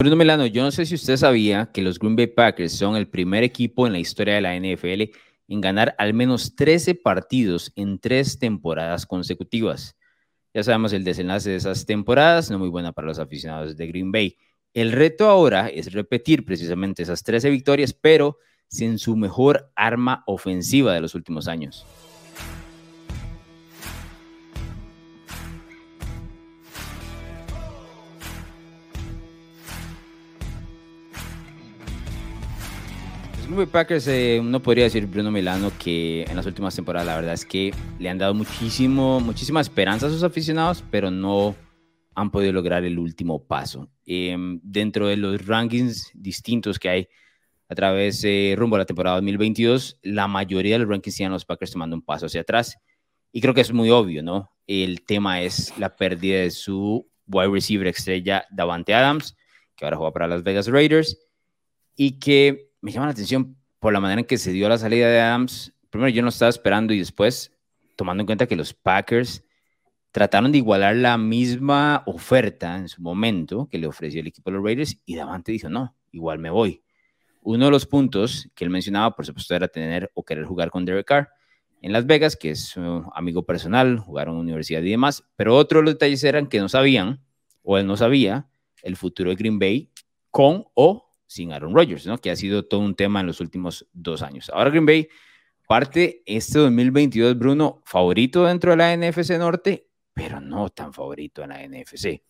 Bruno Milano, yo no sé si usted sabía que los Green Bay Packers son el primer equipo en la historia de la NFL en ganar al menos 13 partidos en tres temporadas consecutivas. Ya sabemos el desenlace de esas temporadas, no muy buena para los aficionados de Green Bay. El reto ahora es repetir precisamente esas 13 victorias, pero sin su mejor arma ofensiva de los últimos años. Green Packers, eh, uno podría decir, Bruno Milano, que en las últimas temporadas la verdad es que le han dado muchísimo, muchísima esperanza a sus aficionados, pero no han podido lograr el último paso. Em, dentro de los rankings distintos que hay a través de rumbo a la temporada 2022, la mayoría de los rankings tienen los Packers tomando un paso hacia atrás. Y creo que es muy obvio, ¿no? El tema es la pérdida de su wide receiver estrella Davante Adams, que ahora juega para las Vegas Raiders, y que me llama la atención por la manera en que se dio la salida de Adams. Primero, yo no estaba esperando y después, tomando en cuenta que los Packers trataron de igualar la misma oferta en su momento que le ofreció el equipo de los Raiders y Davante dijo, no, igual me voy. Uno de los puntos que él mencionaba, por supuesto, era tener o querer jugar con Derek Carr en Las Vegas, que es su amigo personal, jugaron en universidad y demás, pero otros los detalles eran que no sabían, o él no sabía, el futuro de Green Bay con o sin Aaron Rodgers, ¿no? Que ha sido todo un tema en los últimos dos años. Ahora Green Bay parte este 2022, Bruno, favorito dentro de la NFC Norte, pero no tan favorito en la NFC.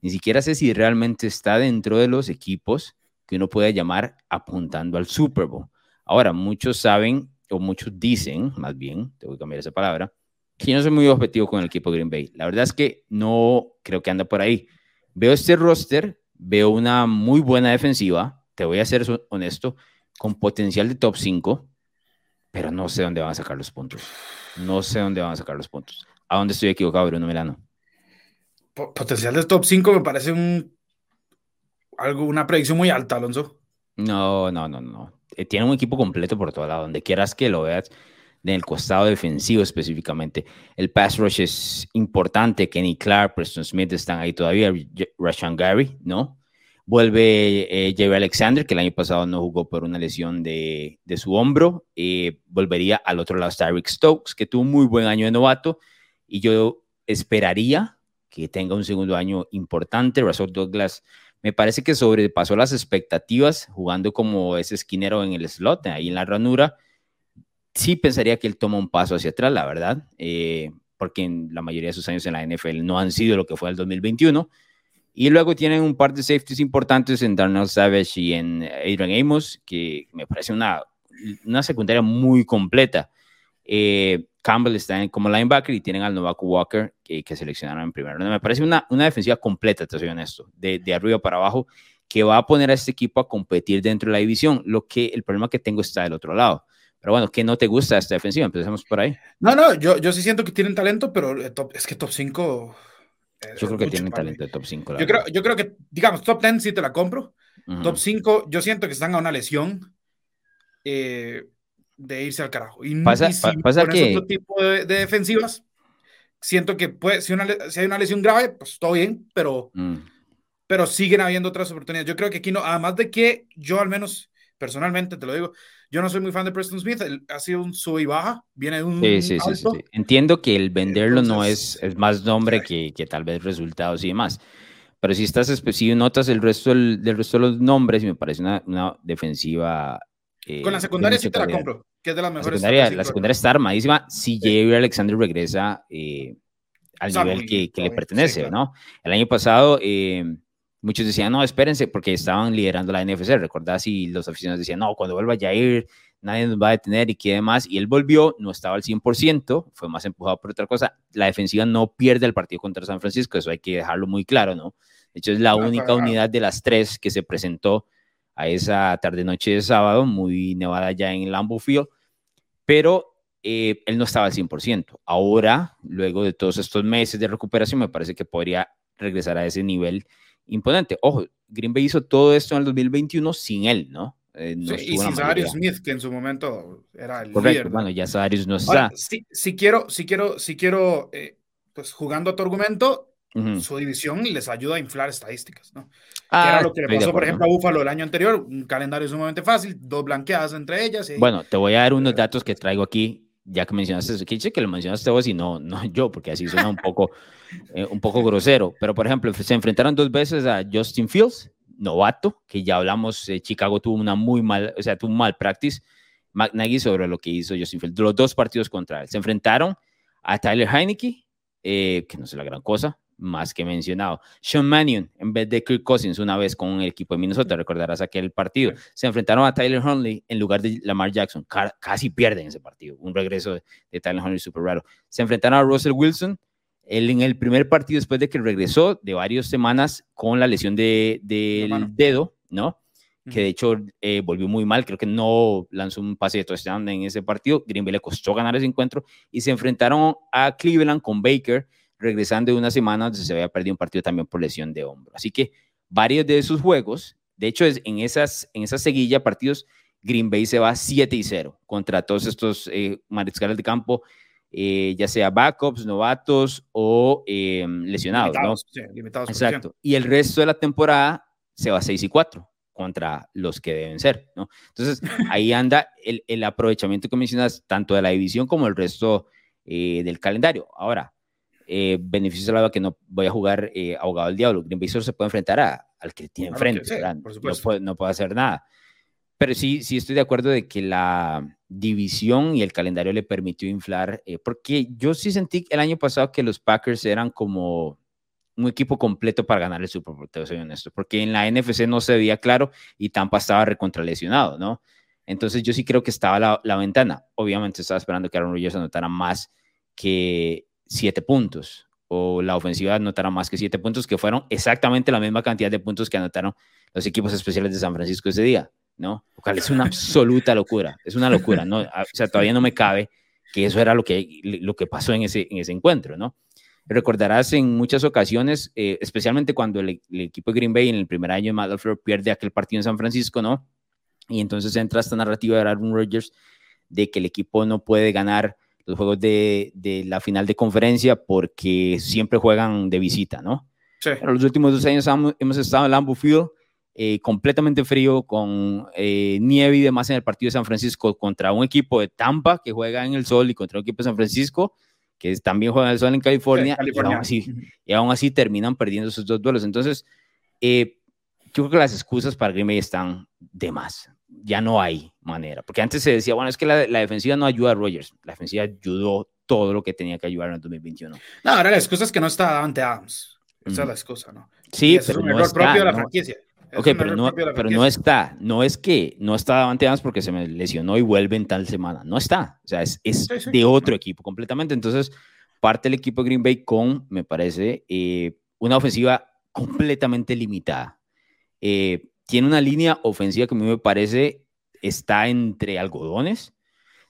Ni siquiera sé si realmente está dentro de los equipos que uno puede llamar apuntando al Super Bowl. Ahora, muchos saben, o muchos dicen, más bien, tengo que cambiar esa palabra, que yo no soy muy objetivo con el equipo Green Bay. La verdad es que no creo que anda por ahí. Veo este roster, veo una muy buena defensiva, te voy a ser honesto, con potencial de top 5, pero no sé dónde van a sacar los puntos. No sé dónde van a sacar los puntos. ¿A dónde estoy equivocado, Bruno Milano? Potencial de top 5 me parece un, algo, una predicción muy alta, Alonso. No, no, no, no. Eh, tiene un equipo completo por todo lado, donde quieras que lo veas, en el costado defensivo específicamente. El pass rush es importante. Kenny Clark, Preston Smith están ahí todavía. Rashan Gary, ¿no? Vuelve eh, Jerry Alexander, que el año pasado no jugó por una lesión de, su hombro. Eh, volvería al otro lado Tyreek Stokes, que tuvo un muy buen año de novato. Y yo esperaría que tenga un segundo año importante. Russell Douglas me parece que sobrepasó las expectativas jugando como ese esquinero en el slot, ahí en la ranura. Sí pensaría que él toma un paso hacia atrás, la verdad, eh, porque en la mayoría de sus años en la NFL no han sido lo que fue el 2021 y luego tienen un par de safeties importantes en Darnell Savage y en Adrian Amos, que me parece una, una secundaria muy completa. Eh, Campbell está en, como linebacker y tienen al Novak Walker que, que seleccionaron en primero. Me parece una, una defensiva completa, te soy honesto, de, de arriba para abajo, que va a poner a este equipo a competir dentro de la división. Lo que el problema que tengo está del otro lado. Pero bueno, ¿qué no te gusta esta defensiva? Empecemos por ahí. No, no, yo, yo sí siento que tienen talento, pero es que top 5 yo creo que tiene talento de top 5. Yo creo, yo creo que, digamos, top 10 sí te la compro. Top 5, yo siento que están a una lesión eh, de irse al carajo. Y, pasa, si pasa que... otro tipo de, defensivas, siento que puede, si, una, si, hay una lesión grave, pues todo bien, pero, mm. pero siguen habiendo otras oportunidades. Yo creo que aquí no, además de que yo al menos personalmente te lo digo, yo no soy muy fan de Preston Smith, él ha sido un sub y baja, viene de un. Sí, sí, sí, sí, Entiendo que el venderlo no es, es más nombre que, que, tal vez resultados y demás. Pero si estás si notas el resto del, del, resto de los nombres, y me parece una, una defensiva. Eh, Con la secundaria sí te la compro, que es de las mejores. La secundaria, la secundaria está armadísima. Si Jerry Alexander regresa eh, al nivel que, que le pertenece, ¿no? El año pasado. Eh, muchos decían, no, espérense, porque estaban liderando la NFC. Recordad si los aficionados decían, no, cuando vuelva Jair, nadie nos va a detener y qué demás. Y él volvió, no estaba al 100%, fue más empujado por otra cosa. La defensiva no pierde el partido contra San Francisco, eso hay que dejarlo muy claro, ¿no? De hecho, es la única unidad de las tres que se presentó a esa tarde-noche de sábado, muy nevada ya en Lambeau Field, pero eh, él no estaba al 100%. Ahora, luego de todos estos meses de recuperación, me parece que podría regresar a ese nivel imponente. Ojo, Green Bay hizo todo esto en el 2021 sin él, ¿no? Eh, y sin Darius Smith, que en su momento era el Correcto, líder. bueno, ya Darius no está. si, quiero, si quiero, si quiero, eh, pues jugando a tu argumento, su división les ayuda a inflar estadísticas, ¿no? Ah, era lo que le pasó, por ejemplo, a Buffalo el año anterior, un calendario sumamente fácil, dos blanqueadas entre ellas. Bueno, te voy a dar unos datos que traigo aquí, ya que mencionaste eso, que lo mencionaste vos y no, no yo, porque así suena un poco, eh, un poco grosero, pero por ejemplo, se enfrentaron dos veces a Justin Fields, novato, que ya hablamos, eh, Chicago tuvo una muy mal, o sea, tuvo un mal practice, McNaghy sobre lo que hizo Justin Fields, los dos partidos contra él, se enfrentaron a Tyler Heineke, eh, que no es la gran cosa, más que mencionado. Sean Mannion, en vez de Kirk Cousins, una vez con el equipo de Minnesota, recordarás aquel partido, se enfrentaron a Tyler Huntley en lugar de Lamar Jackson. casi pierden ese partido, un regreso de, Tyler Huntley súper raro. Se enfrentaron a Russell Wilson, él en el primer partido después de que regresó de varias semanas con la lesión del de, dedo, ¿no? que de hecho eh, volvió muy mal, creo que no lanzó un pase de touchdown en ese partido, Green Bay le costó ganar ese encuentro y se enfrentaron a Cleveland con Baker, regresando de una semana donde se había perdido un partido también por lesión de hombro. Así que varios de esos juegos, de hecho, es, en, esas, en esa seguilla partidos, Green Bay se va 7 y 0 contra todos estos eh, mariscales de campo, eh, ya sea backups, novatos o em, lesionados. Limitados, sí, limitados Exacto. Y el resto de la temporada se va 6 y 4 contra los que deben ser, ¿no? Entonces, ahí anda el, el aprovechamiento que mencionas, tanto de la división como el resto eh, del calendario. Ahora, eh, beneficio lado que no voy a jugar eh, abogado del diablo. Green Bay solo se puede enfrentar a, al que tiene enfrente, no, puede, no puede hacer nada. Pero sí, sí estoy de acuerdo de que la división y el calendario le permitió inflar, eh, porque yo sí sentí el año pasado que los Packers eran como un equipo completo para ganar el Super Bowl, te soy honesto, porque en la NFC no se veía claro y Tampa estaba recontralesionado, ¿no? Entonces yo sí creo que estaba la, la ventana. Obviamente estaba esperando que Aaron Rodgers anotara más que siete puntos o la ofensiva anotara más que siete puntos, que fueron exactamente la misma cantidad de puntos que anotaron los equipos especiales de San Francisco ese día, ¿no? Lo cual es una absoluta locura, es una locura, ¿no? O sea, todavía no me cabe que eso era lo que, lo que pasó en ese, en ese encuentro, ¿no? Recordarás en muchas ocasiones, eh, especialmente cuando el, equipo de Green Bay en el primer año de Matt pierde aquel partido en San Francisco, ¿no? Y entonces entra esta narrativa de Aaron Rodgers de que el equipo no puede ganar los juegos de, de, la final de conferencia porque siempre juegan de visita, ¿no? Sí. Pero los últimos dos años hemos estado en Lambeau Field eh, completamente frío, con eh, nieve y demás en el partido de San Francisco contra un equipo de Tampa que juega en el sol y contra un equipo de San Francisco que también juega en el sol en California, Y, aún así, y, aún así, terminan perdiendo esos dos duelos. Entonces, eh, yo creo que las excusas para Green Bay están de más ya no hay manera. Porque antes se decía, bueno, es que la, defensiva no ayuda a Rogers. La defensiva ayudó todo lo que tenía que ayudar en el 2021. No, ahora la excusa es que no está ante Adams. Esa es la excusa, ¿no? Sí, pero es no error propio de la franquicia. ok, pero, no, pero no está. No es que no está Davante Adams porque se me lesionó y vuelve en tal semana. No está. O sea, es, es de otro equipo completamente. Entonces, parte el equipo de Green Bay con, me parece, eh, una ofensiva completamente limitada. Eh, tiene una línea ofensiva que a mí me parece está entre algodones.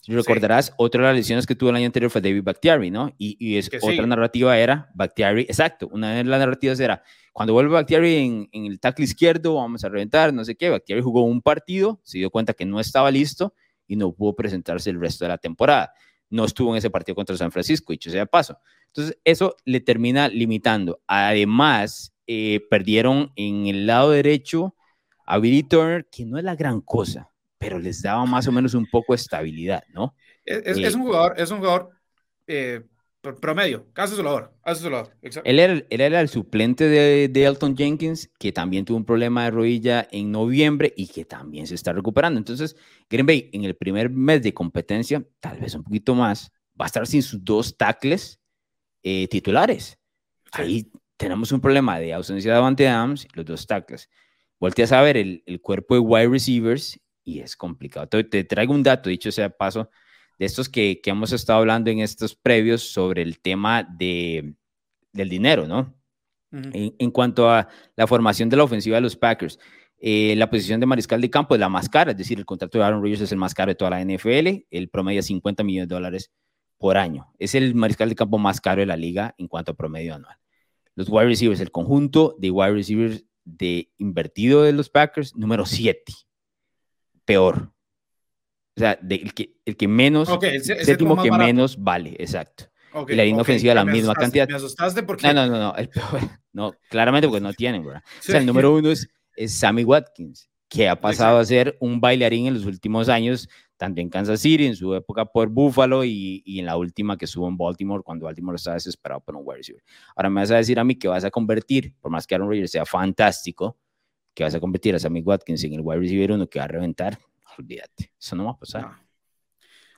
Si recordarás, otra de las lesiones que tuvo el año anterior fue David Bakhtiari, ¿no? Y, es, otra narrativa era Bakhtiari, exacto, una de las narrativas era, cuando vuelve Bakhtiari en, en, el tackle izquierdo, vamos a reventar, no sé qué, Bakhtiari jugó un partido, se dio cuenta que no estaba listo y no pudo presentarse el resto de la temporada. No estuvo en ese partido contra San Francisco, dicho sea paso. Entonces, eso le termina limitando. Además, eh, perdieron en el lado derecho a Billy Turner, que no es la gran cosa, pero les daba más o menos un poco de estabilidad, ¿no? Es, eh, un jugador, es un jugador eh, promedio, casi solador, Él era, él era el suplente de, de, Elton Jenkins, que también tuvo un problema de rodilla en noviembre y que también se está recuperando. Entonces, Green Bay, en el primer mes de competencia, tal vez un poquito más, va a estar sin sus dos tackles eh, titulares. Ahí tenemos un problema de ausencia de Davante Adams los dos tackles volteas a ver el, el, cuerpo de wide receivers y es complicado. Te, traigo un dato, dicho sea paso, de estos que, que, hemos estado hablando en estos previos sobre el tema de, del dinero, ¿no? en, cuanto a la formación de la ofensiva de los Packers, eh, la posición de mariscal de campo es la más cara, es decir, el contrato de Aaron Rodgers es el más caro de toda la NFL, el promedio es 50 millones de dólares por año. Es el mariscal de campo más caro de la liga en cuanto a promedio anual. Los wide receivers, el conjunto de wide receivers de invertido de los Packers, número 7. Peor. O sea, el, que, el que menos, el séptimo que menos vale, exacto. y la línea ofensiva la misma cantidad. Me asustaste porque... No, no, no, no, no, claramente porque no tienen, ¿verdad? O sea, el número uno es, es Sammy Watkins, que ha pasado a ser un bailarín en los últimos años, tanto en Kansas City, en su época por Buffalo y, y en la última que estuvo en Baltimore, cuando Baltimore estaba desesperado por un wide receiver. Ahora me vas a decir a mí que vas a convertir, por más que Aaron Rodgers sea fantástico, que vas a convertir a Sammy Watkins en el wide receiver uno que va a reventar, olvídate, eso no va a pasar.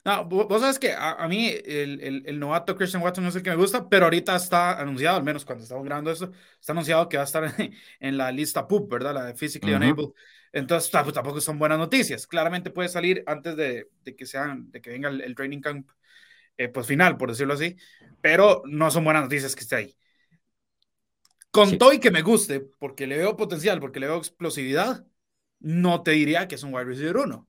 No, vos sabes que a, mí el, el, el, novato Christian Watson no es el que me gusta, pero ahorita está anunciado, al menos cuando estamos grabando esto, está anunciado que va a estar en, la lista PUP, ¿verdad? La de Physically Unable. Entonces pues, tampoco son buenas noticias. Claramente puede salir antes de, de que, sean, de que venga el, training camp eh, pues final, por decirlo así, pero no son buenas noticias que esté ahí. Con todo y que me guste, porque le veo potencial, porque le veo explosividad, no te diría que es un wide receiver uno,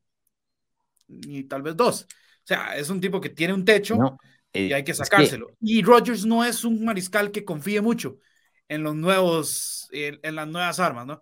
ni tal vez dos. O sea, es un tipo que tiene un techo y eh, hay que sacárselo. Y Rodgers no es un mariscal que confíe mucho en los nuevos, en, las nuevas armas, ¿no?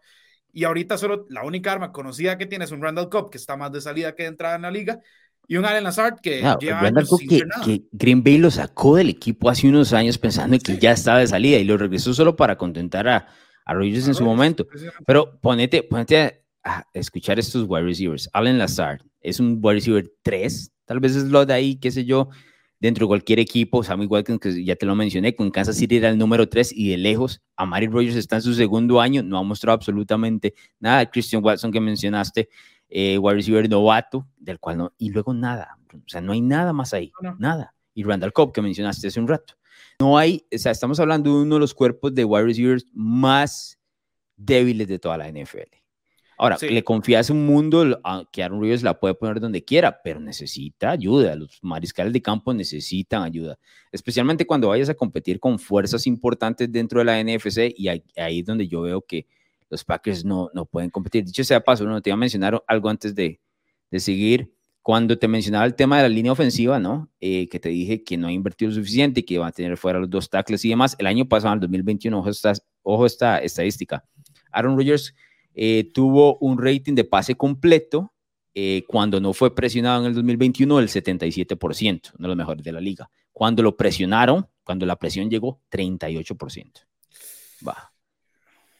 Y ahorita solo la única arma conocida que tiene es un Randall Cobb, que está más de salida que de entrada en la liga, y un Allen Lazard que lleva Randall Cobb que, que, Green Bay lo sacó del equipo hace unos años pensando que ya estaba de salida y lo regresó solo para contentar a, a Rodgers en su momento. Pero ponete, ponete a, escuchar estos wide receivers. Allen Lazard es un wide receiver 3 Tal vez es lo de ahí, qué sé yo, dentro de cualquier equipo. Sammy Watkins, que ya te lo mencioné, con Kansas City era el número 3 y de lejos. Amari Rogers está en su segundo año, no ha mostrado absolutamente nada. Christian Watson, que mencionaste, eh, wide receiver novato, del cual no. Y luego nada. O sea, no hay nada más ahí. Nada. Y Randall Cobb, que mencionaste hace un rato. No hay, o sea, estamos hablando de uno de los cuerpos de wide receivers más débiles de toda la NFL. Ahora, le confías un mundo que Aaron Rodgers la puede poner donde quiera, pero necesita ayuda. Los mariscales de campo necesitan ayuda, especialmente cuando vayas a competir con fuerzas importantes dentro de la NFC y ahí, es donde yo veo que los Packers no, no pueden competir. Dicho sea paso, no te iba a mencionar algo antes de, de seguir. Cuando te mencionaba el tema de la línea ofensiva, ¿no? Eh, que te dije que no ha invertido lo suficiente y que va a tener fuera los dos tackles y demás. El año pasado, en el 2021, ojo esta, ojo esta estadística. Aaron Rodgers eh, tuvo un rating de pase completo eh, cuando no fue presionado en el 2021 del 77%, uno de los mejores de la liga. Cuando lo presionaron, cuando la presión llegó, 38%. Va.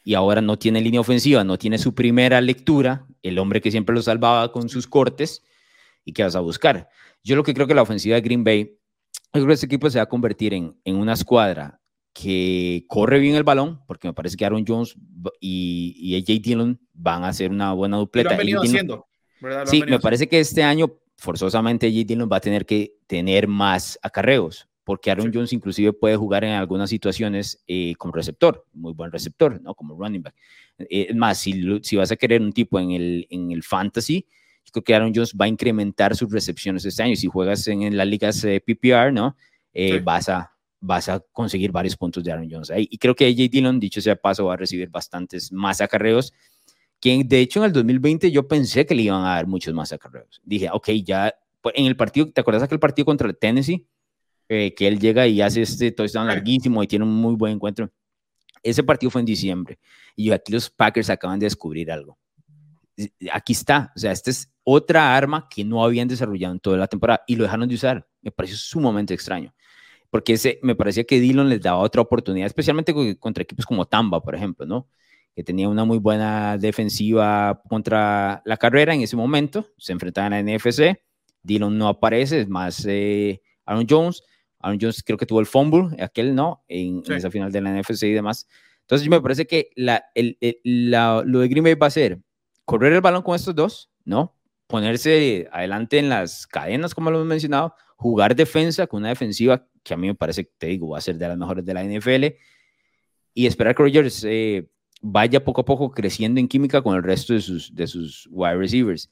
Y ahora no tiene línea ofensiva, no tiene su primera lectura, el hombre que siempre lo salvaba con sus cortes, ¿y qué vas a buscar? Yo lo que creo que la ofensiva de Green Bay, yo creo que este equipo se va a convertir en, en una escuadra que corre bien el balón, porque me parece que Aaron Jones y, y AJ Dillon van a hacer una buena dupleta. Lo han venido haciendo, sí, me parece que este año forzosamente AJ Dillon va a tener que tener más acarreos, porque Aaron Jones inclusive puede jugar en algunas situaciones eh, como receptor, muy buen receptor, ¿no? Como running back. Eh, es más, si, si vas a querer un tipo en el, en el fantasy, yo creo que Aaron Jones va a incrementar sus recepciones este año. Si juegas en, las ligas eh, PPR, ¿no? Vas a vas a conseguir varios puntos de Aaron Jones ahí. Y creo que AJ Dillon, dicho sea paso, va a recibir bastantes más acarreos. Que de hecho en el 2020 yo pensé que le iban a dar muchos más acarreos. Dije, ok, ya pues, en el partido, ¿te acuerdas aquel partido contra el Tennessee? Eh, que él llega y hace este touchdown larguísimo y tiene un muy buen encuentro. Ese partido fue en diciembre y aquí los Packers acaban de descubrir algo. Aquí está, o sea, esta es otra arma que no habían desarrollado en toda la temporada y lo dejaron de usar. Me pareció sumamente extraño porque ese, me parecía que Dillon les daba otra oportunidad, especialmente contra equipos como Tamba, por ejemplo, ¿no? Que tenía una muy buena defensiva contra la carrera en ese momento, se enfrentaban a la NFC, Dillon no aparece, es más eh, Aaron Jones, Aaron Jones creo que tuvo el fumble, aquel no, en, esa final de la NFC y demás. Entonces, me parece que la, el, la, lo de Green Bay va a ser correr el balón con estos dos, ¿no? Ponerse adelante en las cadenas, como lo hemos mencionado, jugar defensa con una defensiva que a mí me parece, te digo, va a ser de las mejores de la NFL, y esperar que Rodgers eh, vaya poco a poco creciendo en química con el resto de sus, de sus wide receivers.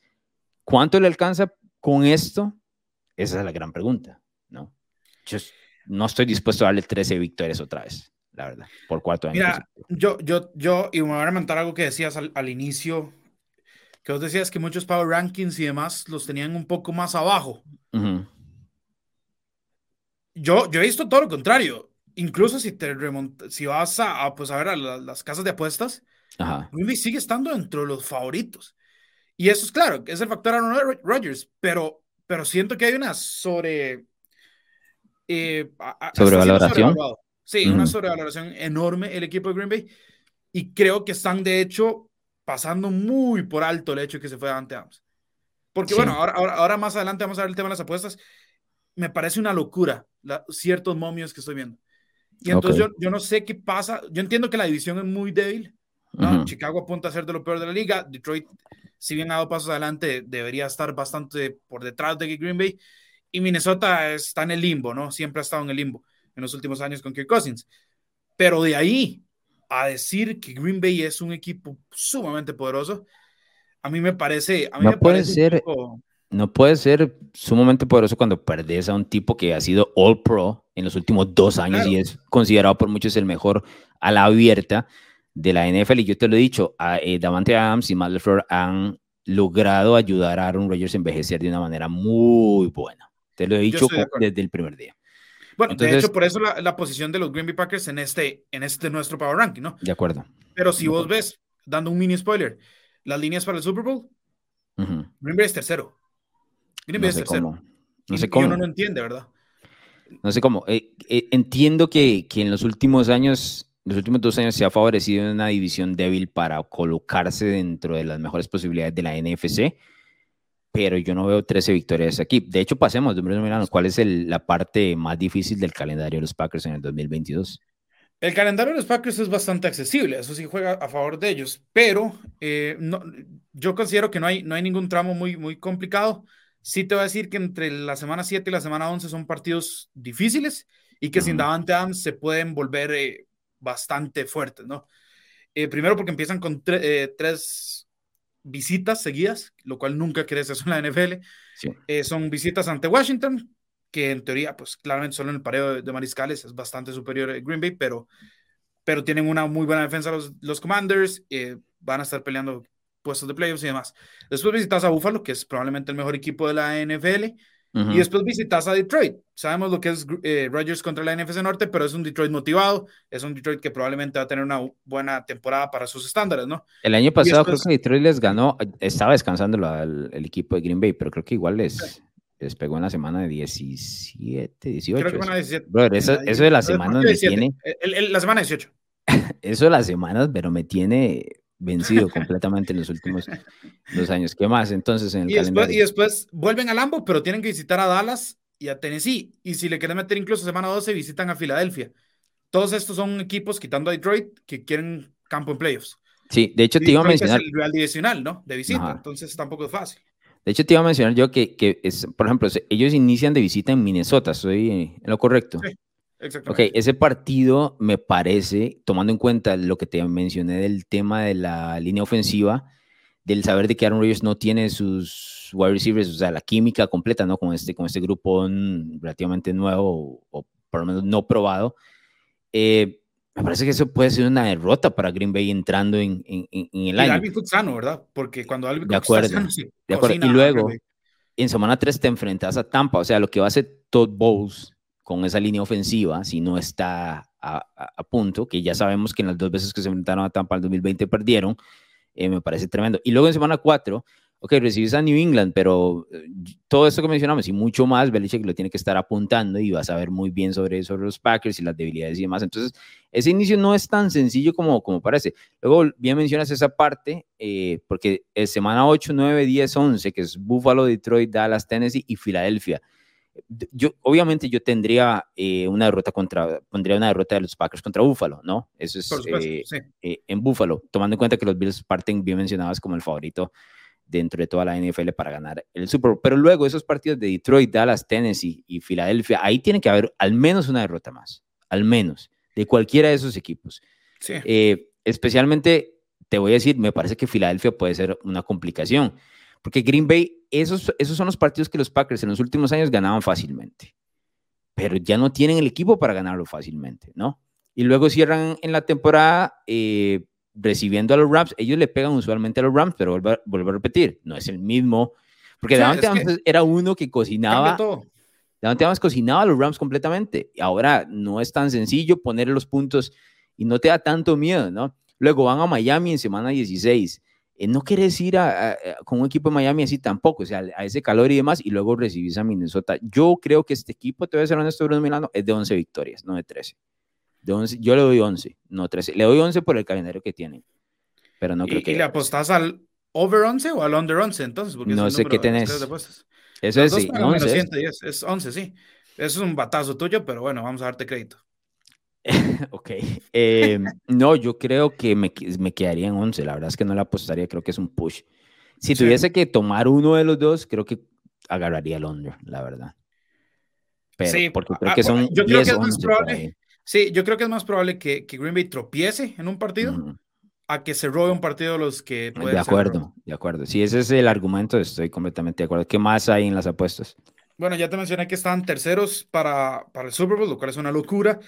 ¿Cuánto le alcanza con esto? Esa es la gran pregunta, ¿no? Yo no estoy dispuesto a darle 13 victorias otra vez, la verdad, por cuatro años. Mira, yo, yo, yo, y me voy a remontar algo que decías al, al inicio, que vos decías que muchos power rankings y demás los tenían un poco más abajo. Yo, yo he visto todo lo contrario. Incluso si te si vas a, pues a ver a las casas de apuestas, Ajá. sigue estando dentro de los favoritos. Y eso es claro, es el factor Aaron Rodgers, pero, pero siento que hay una sobre, Eh, ¿Sobrevaloración? Sí, una sobrevaloración enorme el equipo de Green Bay. Y creo que están, de hecho, pasando muy por alto el hecho de que se fue Davante Adams. Porque bueno, ahora, ahora, más adelante vamos a ver el tema de las apuestas. Me parece una locura ciertos momios que estoy viendo. Y entonces yo, yo, no sé qué pasa. Yo entiendo que la división es muy débil. Chicago apunta a ser de lo peor de la liga. Detroit, si bien ha dado pasos adelante, debería estar bastante por detrás de Green Bay. Y Minnesota está en el limbo, ¿no? Siempre ha estado en el limbo en los últimos años con Kirk Cousins. Pero de ahí a decir que Green Bay es un equipo sumamente poderoso, a mí me parece. A mí no me puede ser. No puede ser sumamente poderoso cuando perdes a un tipo que ha sido All Pro en los últimos dos años y es considerado por muchos el mejor a la abierta de la NFL. Y yo te lo he dicho, a, eh, Davante Adams y Matt LeFleur han logrado ayudar a Aaron Rodgers a envejecer de una manera muy buena. Te lo he dicho desde el primer día. Bueno, de hecho, por eso la, posición de los Green Bay Packers en este, en este nuestro Power Ranking, ¿no? De acuerdo. Pero si vos ves, dando un mini spoiler, las líneas para el Super Bowl, Green Bay es tercero. Green Bay es tercero. No sé cómo. Uno no entiende, ¿verdad? No sé cómo. Eh, eh, entiendo que, que en los últimos años los últimos dos años se ha favorecido en una división débil para colocarse dentro de las mejores posibilidades de la NFC pero yo no veo 13 victorias aquí. De hecho, pasemos, Milano, ¿cuál es la parte más difícil del calendario de los Packers en el 2022? El calendario de los Packers es bastante accesible, eso sí juega a favor de ellos, pero eh, no, yo considero que no hay, no hay ningún tramo muy, muy complicado. Sí te voy a decir que entre la semana 7 y la semana 11 son partidos difíciles y que sin Davante Adams se pueden volver eh, bastante fuertes, ¿no? Eh, primero porque empiezan con tres visitas seguidas, lo cual nunca crees eso en la NFL. Eh, son visitas ante Washington, que en teoría, pues claramente solo en el pareo de, mariscales es bastante superior a Green Bay, pero, pero tienen una muy buena defensa los, los Commanders, eh, van a estar peleando puestos de playoffs y demás. Después visitas a Buffalo, que es probablemente el mejor equipo de la NFL, y después visitas a Detroit. Sabemos lo que es eh, Rodgers contra la NFC Norte, pero es un Detroit motivado, es un Detroit que probablemente va a tener una buena temporada para sus estándares, ¿no? El año pasado creo que Detroit les ganó, estaba descansando el, equipo de Green Bay, pero creo que igual les, les pegó en la semana de 17, 18. Creo que a 17. eso, de las semanas me tiene... la semana 18. eso de las semanas, pero me tiene vencido completamente en los últimos dos años. ¿Qué más entonces en el y después, y después vuelven a Lambo, pero tienen que visitar a Dallas y a Tennessee. Y si le quieren meter incluso semana 12, visitan a Filadelfia. Todos estos son equipos, quitando a Detroit, que quieren campo en playoffs. Sí, de hecho te iba a mencionar. Es el Real Divisional, ¿no? De visita, entonces tampoco es fácil. De hecho, te iba a mencionar yo que, que es, por ejemplo, ellos inician de visita en Minnesota, ¿estoy en lo correcto? Sí. Ok, ese partido me parece, tomando en cuenta lo que te mencioné del tema de la línea ofensiva, del saber de que Aaron Rodgers no tiene sus wide receivers, o sea, la química completa, ¿no? Con este, con este grupo relativamente nuevo o, por lo menos no probado. Eh, me parece que eso puede ser una derrota para Green Bay entrando en, en, en el y año. Alvin Cook sano, ¿verdad? Porque cuando Alvin de acuerdo, sano, de acuerdo. Y luego, en semana 3 te enfrentas a Tampa, o sea, lo que va a hacer Todd Bowles con esa línea ofensiva si no está a, punto, que ya sabemos que en las dos veces que se enfrentaron a Tampa en 2020 perdieron, eh, me parece tremendo. Y luego en semana 4, ok, recibes a New England, pero eh, todo esto que mencionamos y mucho más, Belichick lo tiene que estar apuntando y va a saber muy bien sobre, sobre los Packers y las debilidades y demás. Entonces, ese inicio no es tan sencillo como, como parece. Luego, bien mencionas esa parte, eh, porque es semana 8, 9, 10, 11, que es Buffalo, Detroit, Dallas, Tennessee y Filadelfia yo, obviamente yo tendría eh, una derrota contra, pondría una derrota de los Packers contra Buffalo, ¿no? Eso es eh, eh, en Buffalo, tomando en cuenta que los Bills parten bien mencionados como el favorito dentro de toda la NFL para ganar el Super Bowl. Pero luego esos partidos de Detroit, Dallas, Tennessee y Filadelfia, ahí tiene que haber al menos una derrota más, al menos, de cualquiera de esos equipos. especialmente, te voy a decir, me parece que Filadelfia puede ser una complicación porque Green Bay, esos, esos son los partidos que los Packers en los últimos años ganaban fácilmente. Pero ya no tienen el equipo para ganarlo fácilmente, ¿no? Y luego cierran en la temporada eh, recibiendo a los Rams. Ellos le pegan usualmente a los Rams, pero vuelvo, a repetir, no es el mismo. Porque Davante era uno que cocinaba. Davante Adams cocinaba a los Rams completamente. Y ahora no es tan sencillo poner los puntos y no te da tanto miedo, ¿no? Luego van a Miami en semana 16 eh, no quieres ir a, con un equipo de Miami así tampoco, o sea, a ese calor y demás, y luego recibís a Minnesota. Yo creo que este equipo, te voy a ser honesto, Bruno Milano, es de 11 victorias, no de 13. De 11, yo le doy 11, no 13. Le doy 11 por el calendario que tienen, pero no creo que... ¿Y le apostás al over 11 o al under 11 entonces? Porque no sé qué tenés. Eso es, sí, 11. es 11, sí. Eso es un batazo tuyo, pero bueno, vamos a darte crédito. ok. Eh, no, yo creo que me, me, quedaría en 11. La verdad es que no le apostaría, creo que es un push. Si tuviese que tomar uno de los dos, creo que agarraría el under, la verdad. Pero, sí, porque creo ah, que son yo creo que es más probable. Sí, yo creo que es más probable que, que Green Bay tropiece en un partido a que se robe un partido los que De acuerdo, de acuerdo. Si ese es el argumento, estoy completamente de acuerdo. ¿Qué más hay en las apuestas? Bueno, ya te mencioné que están terceros para, para el Super Bowl, lo cual es una locura.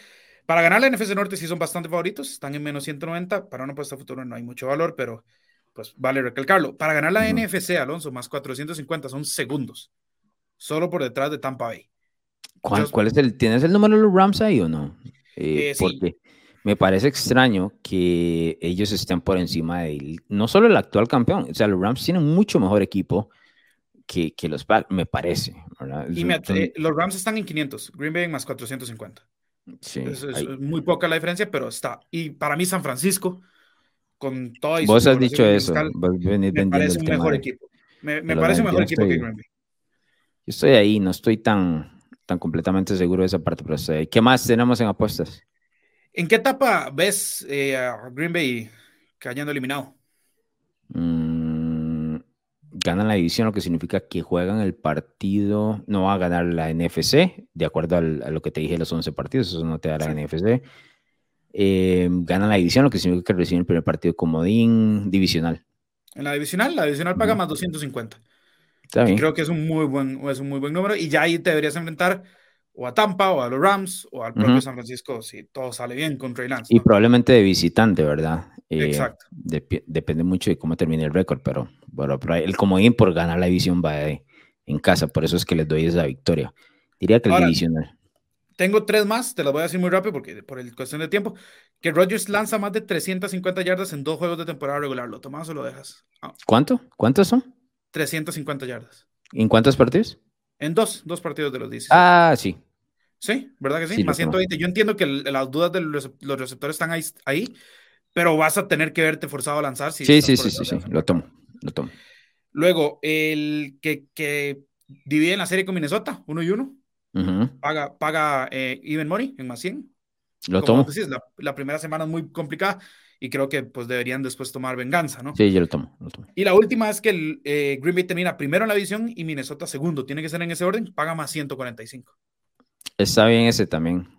Para ganar la NFC Norte sí son bastante favoritos, están en menos 190. Para una apuesta futuro no hay mucho valor, pero pues vale recalcarlo. Para ganar la NFC, Alonso, más 450 son segundos, solo por detrás de Tampa Bay. ¿Cuál, es el, ¿Tienes el número de los Rams ahí o no? Eh, eh, porque me parece extraño que ellos estén por encima de él. No solo el actual campeón, o sea, los Rams tienen mucho mejor equipo que, que los me parece. Y eh, los Rams están en 500, Green Bay en más 450 es, muy poca la diferencia, pero está. Y para mí San Francisco, con toda Vos has dicho eso. me parece un mejor equipo. Me, parece un mejor equipo que Green Bay. Yo estoy ahí, no estoy tan, tan completamente seguro de esa parte, pero estoy ¿Qué más tenemos en apuestas? ¿En qué etapa ves eh, a Green Bay cayendo eliminado? Mm, ganan la división, lo que significa que juegan el partido, no va a ganar la NFC, de acuerdo a lo que te dije, los 11 partidos, eso no te da la NFC. Eh, ganan la división, lo que significa que reciben el primer partido comodín divisional. En la divisional, la divisional paga más 250. creo que es un, muy buen, es un muy buen número y ya ahí te deberías enfrentar o a Tampa o a los Rams o al propio San Francisco si todo sale bien con Trey Lance. Y probablemente de visitante, ¿verdad? Eh, Exacto. depende mucho de cómo termine el récord, pero, bueno, el comodín por ganar la división va en casa, por eso es que les doy esa victoria. Diría que el divisional. Tengo tres más, te las voy a decir muy rápido porque por el cuestión de tiempo. Que Rodgers lanza más de 350 yardas en dos juegos de temporada regular. ¿Lo tomas o lo dejas? Ah. ¿Cuánto? ¿Cuántos son? 350 yardas. ¿En cuántos partidos? En dos, dos partidos de los 10. Ah, sí. Sí, ¿verdad que sí? más 120. Yo entiendo que las dudas de los receptores están ahí, ahí pero vas a tener que verte forzado a lanzar. Si sí, sí, sí, sí, sí, lo tomo, lo tomo. Luego, el que, que divide en la serie con Minnesota, uno y uno, paga, paga eh, Even Money en más 100. Lo tomo. la, la, primera semana es muy complicada y creo que pues deberían después tomar venganza, ¿no? Sí, yo lo tomo. Lo tomo. Y la última es que el eh, Green Bay termina primero en la división y Minnesota segundo. Tiene que ser en ese orden, paga más 145. Está bien ese también.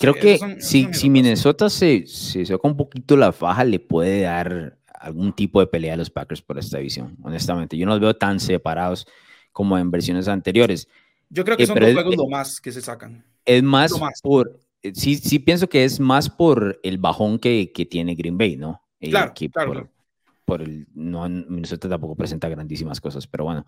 Creo que si, si Minnesota se, se saca un poquito la faja, le puede dar algún tipo de pelea a los Packers por esta división, honestamente. Yo no los veo tan separados como en versiones anteriores. Yo creo que eh, son dos juegos lo más que se sacan. Es más, por... Eh, sí, sí pienso que es más por el bajón que, que tiene Green Bay, ¿no? Eh, claro, por, por, el... No, Minnesota tampoco presenta grandísimas cosas, pero bueno.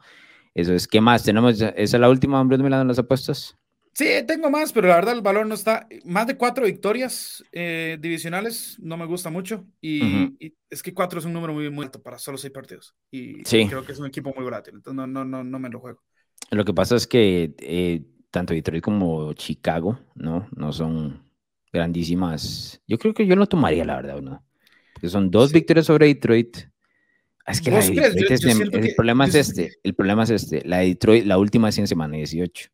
Eso es. ¿Qué más? Tenemos... ¿Esa es la última, hombre, de las apuestas? Sí, tengo más, pero la verdad el valor no está. Más de cuatro victorias eh, divisionales no me gusta mucho. Y, es que cuatro es un número muy, muy alto para solo seis partidos. Y creo que es un equipo muy volátil. Entonces no, no, no, no me lo juego. Lo que pasa es que eh, tanto Detroit como Chicago, ¿no? No son grandísimas. Yo creo que yo lo tomaría, la verdad, ¿no? Porque son dos victorias sobre Detroit. Es que, el, problema es este. El problema es este. La Detroit, la última es en semana 18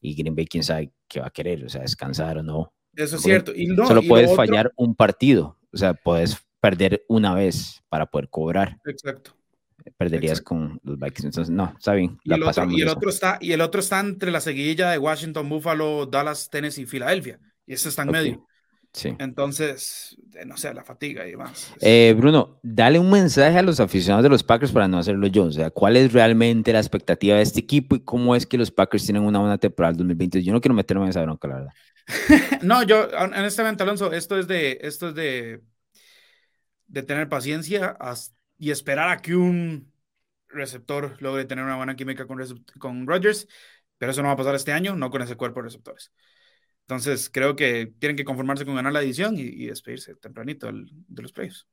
y Green Bay quién sabe qué va a querer, o sea, descansar o no. Eso es cierto. Y Solo puedes fallar un partido, o sea, puedes perder una vez para poder cobrar. Exacto. Perderías con los Vikings, entonces no, está bien. Y, el otro, y el, otro, está, y el otro está entre la seguidilla de Washington, Buffalo, Dallas, Tennessee y Filadelfia. Y ese está en medio. Sí. Entonces, eh, no sé, la fatiga y demás. Eh, Bruno, dale un mensaje a los aficionados de los Packers para no hacerlo yo. O sea, ¿cuál es realmente la expectativa de este equipo y cómo es que los Packers tienen una buena temporada 2020? Yo no quiero meterme en esa bronca, la verdad. no, yo, honestamente, Alonso, esto es de, esto es de, de tener paciencia y esperar a que un receptor logre tener una buena química con, con Rodgers, pero eso no va a pasar este año, no con ese cuerpo de receptores. Entonces, creo que tienen que conformarse con ganar la edición y, despedirse tempranito de los playoffs.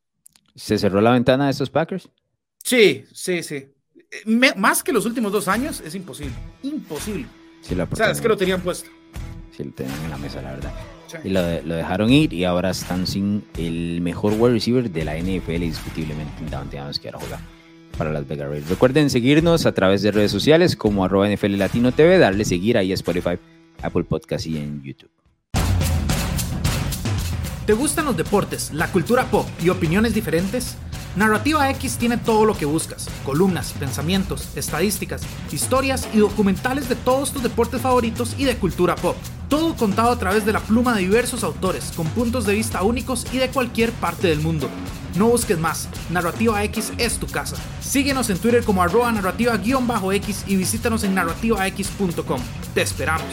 ¿Se cerró la ventana de esos Packers? Sí, sí, sí. más que los últimos dos años, es imposible. Imposible. Sí, la o sea, es que lo tenían puesto. Sí, lo tenían en la mesa, la verdad. Y lo, dejaron ir y ahora están sin el mejor wide receiver de la NFL, indiscutiblemente, Davante Adams que ahora jugar para las Vegas Raiders. Recuerden seguirnos a través de redes sociales como arroba NFL Latino TV, darle seguir ahí a Spotify, Apple Podcast y en YouTube. ¿Te gustan los deportes, la cultura pop y opiniones diferentes? Narrativa X tiene todo lo que buscas, columnas, pensamientos, estadísticas, historias y documentales de todos tus deportes favoritos y de cultura pop. Todo contado a través de la pluma de diversos autores, con puntos de vista únicos y de cualquier parte del mundo. No busques más, Narrativa X es tu casa. Síguenos en Twitter como arroba narrativa-x y visítanos en narrativax.com. Te esperamos.